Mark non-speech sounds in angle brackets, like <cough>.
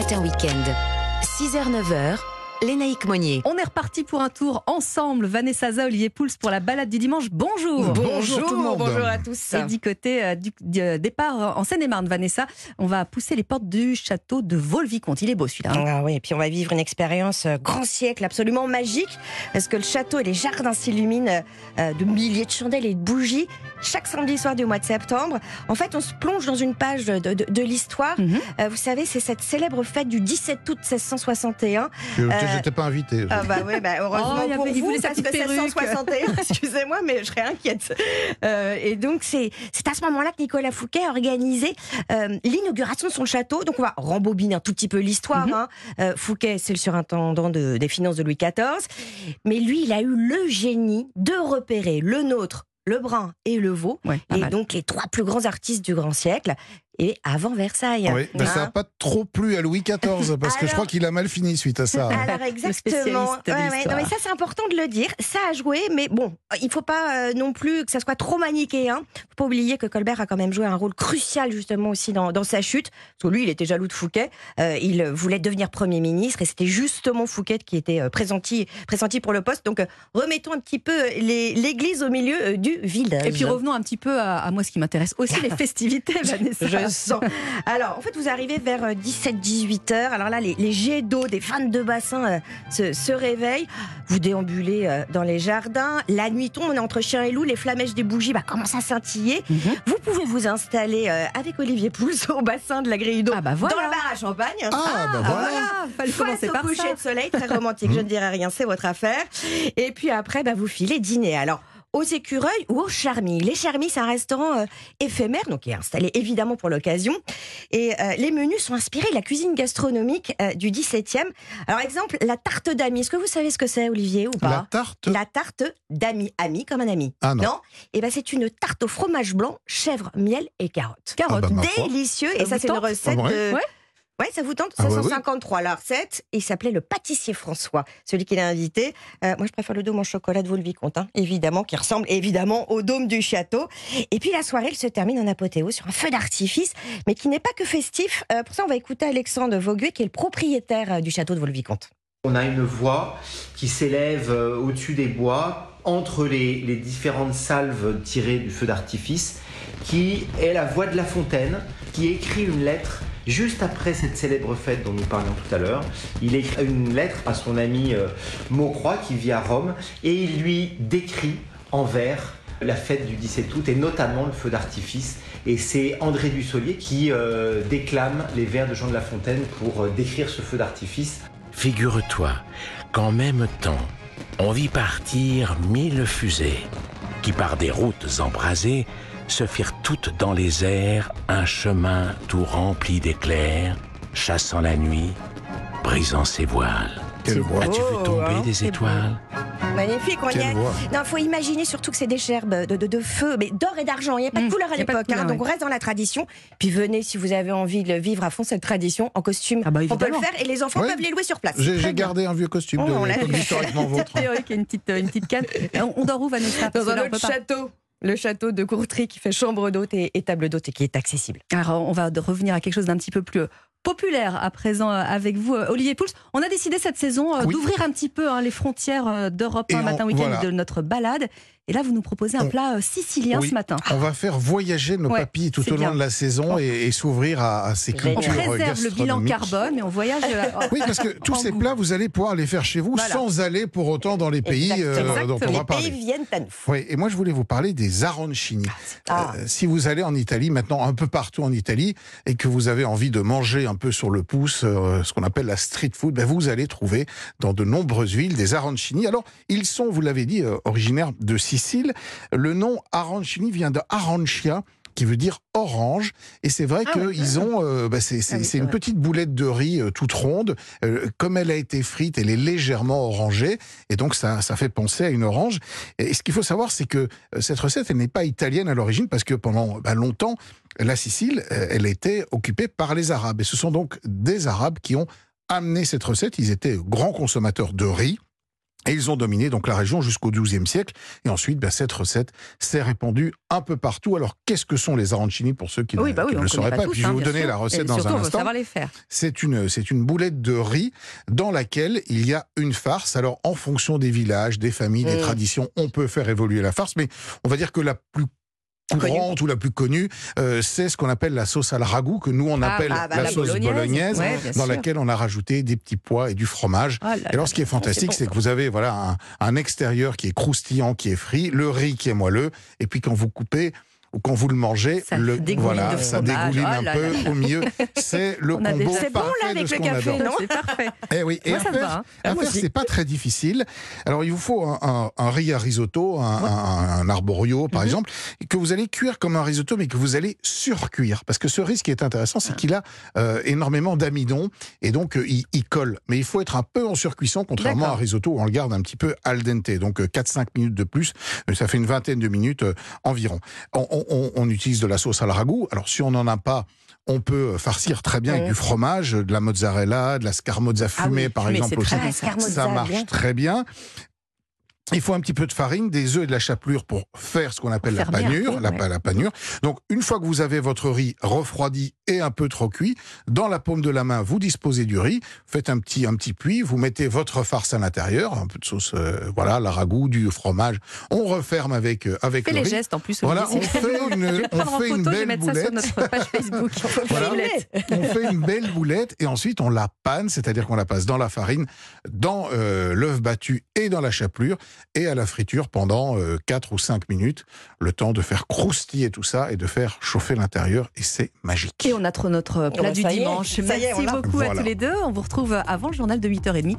Matin Week-end. 6h-9h, Lénaïque Monnier. On est reparti pour un tour ensemble. Vanessa Za, Olivier Pouls pour la balade du dimanche. Bonjour. Bonjour tout le monde. Bonjour à tous. Et du côté euh, du, du, euh, départ en Seine-et-Marne, Vanessa, on va pousser les portes du château de Vaux-le-Vicomte. Il est beau celui-là. hein. Ah oui, et puis on va vivre une expérience euh, grand siècle absolument magique parce que le château et les jardins s'illuminent euh, de milliers de chandelles et de bougies chaque samedi soir du mois de septembre. En fait, on se plonge dans une page de, de- de l'histoire. Mhm. Euh, vous savez, c'est cette célèbre fête du 17 août 1661. Je n'étais pas invité. Ah bah oui, bah <laughs> heureusement Oh, il y pour il vous, parce que perruque. 1661, <laughs> excusez-moi, mais je serais inquiète. Euh, et donc c'est c'est à ce moment-là que Nicolas Fouquet a organisé euh, l'inauguration de son château. Donc on va rembobiner un tout petit peu l'histoire. Mhm. hein. Euh, Fouquet, c'est le surintendant de- des finances de Louis XIV, mais lui, il a eu le génie de repérer le nôtre. Le brun et le veau, Ouais, et mal. donc les trois plus grands artistes du grand siècle, et avant Versailles. Oui, mais ça n'a Hein pas trop plu à Louis XIV parce que je crois qu'il a mal fini suite à ça. Alors exactement. Ouais, ouais, non, mais ça c'est important de le dire. Ça a joué, mais bon, il faut pas euh, non plus que ça soit trop manichéen. Faut pas oublier que Colbert a quand même joué un rôle crucial justement aussi dans, dans sa chute. Parce que lui, il était jaloux de Fouquet. Euh, il voulait devenir premier ministre et c'était justement Fouquet qui était euh, pressenti, pressenti pour le poste. Donc euh, remettons un petit peu l'église au milieu euh, du village. Et puis revenons un petit peu à, à moi ce qui m'intéresse aussi, les <laughs> festivités, Vanessa. Je sens. Alors, en fait, vous arrivez vers 17-18 heures. Alors là, les, les jets d'eau des fans de bassin euh, se, se réveillent. Vous déambulez euh, dans les jardins. La nuit tombe, on est entre chien et loup. Les flamèches des bougies bah, commencent à scintiller. Mhm. Vous pouvez vous installer euh, avec Olivier Pouls au bassin de la grille d'eau Ah bah voilà. dans le bar à champagne. Ah, bah voilà. Ah, fallait Face commencer au par coucher de soleil, très romantique, je ne dirais rien, c'est votre affaire. Et puis après, bah, vous filez dîner. Alors, aux écureuils ou aux charmilles. Les charmilles, c'est un restaurant euh, éphémère, donc qui est installé évidemment pour l'occasion. Et euh, les menus sont inspirés de la cuisine gastronomique euh, du 17e. Alors, exemple, la tarte d'amis. Est-ce que vous savez ce que c'est, Olivier, ou La pas tarte La tarte d'amis, ami comme un ami. Ah non. Et ben c'est une tarte au fromage blanc, chèvre, miel et carottes. Carottes. Ah bah, ma foi. Délicieux. Et ça, c'est une recette Ah ouais de. Ouais. Ouais, ça vous tente Ah ouais, 553 la recette. Il s'appelait le pâtissier François, celui qui l'a invité. Euh, moi, je préfère le dôme en chocolat de Vaux-le-Vicomte, hein, évidemment, qui ressemble évidemment au dôme du château. Et puis la soirée, elle se termine en apothéose sur un feu d'artifice, mais qui n'est pas que festif. Euh, pour ça, on va écouter Alexandre Vauguet, qui est le propriétaire euh, du château de Vaux-le-Vicomte. On a une voie qui s'élève euh, au-dessus des bois, entre les, différentes salves tirées du feu d'artifice, qui est la voix de La Fontaine, qui écrit une lettre juste après cette célèbre fête dont nous parlions tout à l'heure. Il écrit une lettre à son ami euh, Maucroix qui vit à Rome et il lui décrit en vers la fête du 17 août et notamment le feu d'artifice. Et c'est André Dussolier qui euh, déclame les vers de Jean de La Fontaine pour décrire ce feu d'artifice. Figure-toi qu'en même temps, on vit partir mille fusées, qui par des routes embrasées se firent toutes dans les airs un chemin tout rempli d'éclairs, chassant la nuit, brisant ses voiles. As-tu vu Oh, tomber hein, des étoiles? Magnifique, on y est. Non, faut imaginer surtout que c'est des gerbes de, de, de feu, mais d'or et d'argent. Il n'y a pas de Mmh, couleur à a de l'époque, hein, donc on reste dans la tradition. Puis venez si vous avez envie de vivre à fond cette tradition en costume. Ah bah, on peut le faire et les enfants Ouais. peuvent les louer sur place. J'ai gardé un vieux costume Oh, on l'a de, <laughs> comme vu. historiquement vôtre. théorie, une petite, une petite canne. On, on dort où, Vanessa? Dans un on autre château. Le château de Courtry qui fait chambre d'hôte et, et table d'hôte et qui est accessible. Alors, on va de- revenir à quelque chose d'un petit peu plus euh, populaire à présent euh, avec vous, euh, Olivier Pouls. On a décidé cette saison euh, Oui. d'ouvrir un petit peu hein, les frontières d'Europe un on- matin week-end voilà. de notre balade. Et là, vous nous proposez un On- plat euh, sicilien Oui. ce matin. On va faire voyager nos Ouais, papilles tout au long bien. de la saison et, et s'ouvrir à, à ces Génial. On cultures préserve le bilan carbone et on voyage. euh, <laughs> Oui, parce que tous en ces goût. plats, vous allez pouvoir les faire chez vous Voilà. sans aller pour autant dans les pays euh, dont on va Les parler. pays viennent à nous. Oui, et moi je voulais vous parler des arancini. Ah. Euh, si vous allez en Italie, maintenant un peu partout en Italie, et que vous avez envie de manger un peu sur le pouce, euh, ce qu'on appelle la street food, ben, vous allez trouver dans de nombreuses villes des arancini. Alors, ils sont, vous l'avez dit, euh, originaires de Sicile. Le nom arancini vient de arancia, qui veut dire orange. Et c'est vrai Ah qu'ils ont, euh, bah, c'est c'est- Ah oui, c'est une vrai. petite boulette de riz euh, toute ronde. Euh, comme elle a été frite, elle est légèrement orangée. Et donc, ça, ça fait penser à une orange. Et ce qu'il faut savoir, c'est que cette recette, elle n'est pas italienne à l'origine, parce que pendant bah, longtemps, la Sicile, elle était occupée par les Arabes. Et ce sont donc des Arabes qui ont amené cette recette. Ils étaient grands consommateurs de riz. Et ils ont dominé donc la région jusqu'au XIIe siècle. Et ensuite, ben, cette recette s'est répandue un peu partout. Alors, qu'est-ce que sont les arancini pour ceux qui Oui, ne, bah oui, qui on ne le sauraient pas pas? tous, Puis je hein, vais vous bien donner sûr. la recette Et dans surtout, un instant. savoir les faire. C'est une, c'est une boulette de riz dans laquelle il y a une farce. Alors, en fonction des villages, des familles, des Mm. traditions, on peut faire évoluer la farce, mais on va dire que la plus courante ou la plus connue, euh, c'est ce qu'on appelle la sauce à la ragoût, que nous on Ah, appelle ah, bah, la, la sauce bolognaise. bolognaise, Ouais, bien dans sûr. laquelle on a rajouté des petits pois et du fromage. Oh là Et alors, ce qui est fantastique, bon, c'est que vous avez voilà un, un extérieur qui est croustillant, qui est frit, le riz qui est moelleux, et puis quand vous coupez ou quand vous le mangez, Ça le, dégouline voilà, ça dégouline Oh un là peu là au milieu. C'est <laughs> le On combo C'est bon, là, parfait avec de ce le qu'on café, adore. non C'est parfait. Eh oui, et Moi, à faire, hein. Ah, c'est pas très difficile. Alors, il vous faut un, un- un riz à risotto, un, un arborio, par Mhm. exemple, que vous allez cuire comme un risotto, mais que vous allez surcuire. Parce que ce riz, ce qui est intéressant, Ah. c'est qu'il a euh, énormément d'amidon, et donc euh, il, il colle. Mais il faut être un peu en surcuisson, contrairement à un risotto où on le garde un petit peu al dente. Donc euh, 4-5 minutes de plus, euh, ça fait une vingtaine de minutes euh, environ. On, on- on- on utilise de la sauce à la ragoût. Alors, si on n'en a pas, on peut farcir très bien avec du fromage, de la mozzarella, de la scamozza Ah fumée, oui, par exemple très ça. Ça marche bien. très bien. Il faut un petit peu de farine, des œufs et de la chapelure pour faire ce qu'on appelle la panure, la, ouais. la panure. Donc, une fois que vous avez votre riz refroidi et un peu trop cuit, dans la paume de la main, vous disposez du riz, faites un petit, un petit puits, vous mettez votre farce à l'intérieur, un peu de sauce, euh, voilà, la ragoût, du fromage. On referme avec, euh, avec le les riz. gestes en plus. Voilà, on fait une, <laughs> on fait photo, belle ça sur boulette. notre page Facebook. <laughs> Voilà. Boulette. on fait une belle boulette et ensuite on la panne, c'est-à-dire qu'on la passe dans la farine, dans euh, l'œuf battu et dans la chapelure et à la friture pendant euh, 4 ou 5 minutes, le temps de faire croustiller tout ça et de faire chauffer l'intérieur et c'est magique. Et on a trop notre plat bah, du dimanche. Merci beaucoup à tous les deux. On vous retrouve avant le journal de 8h30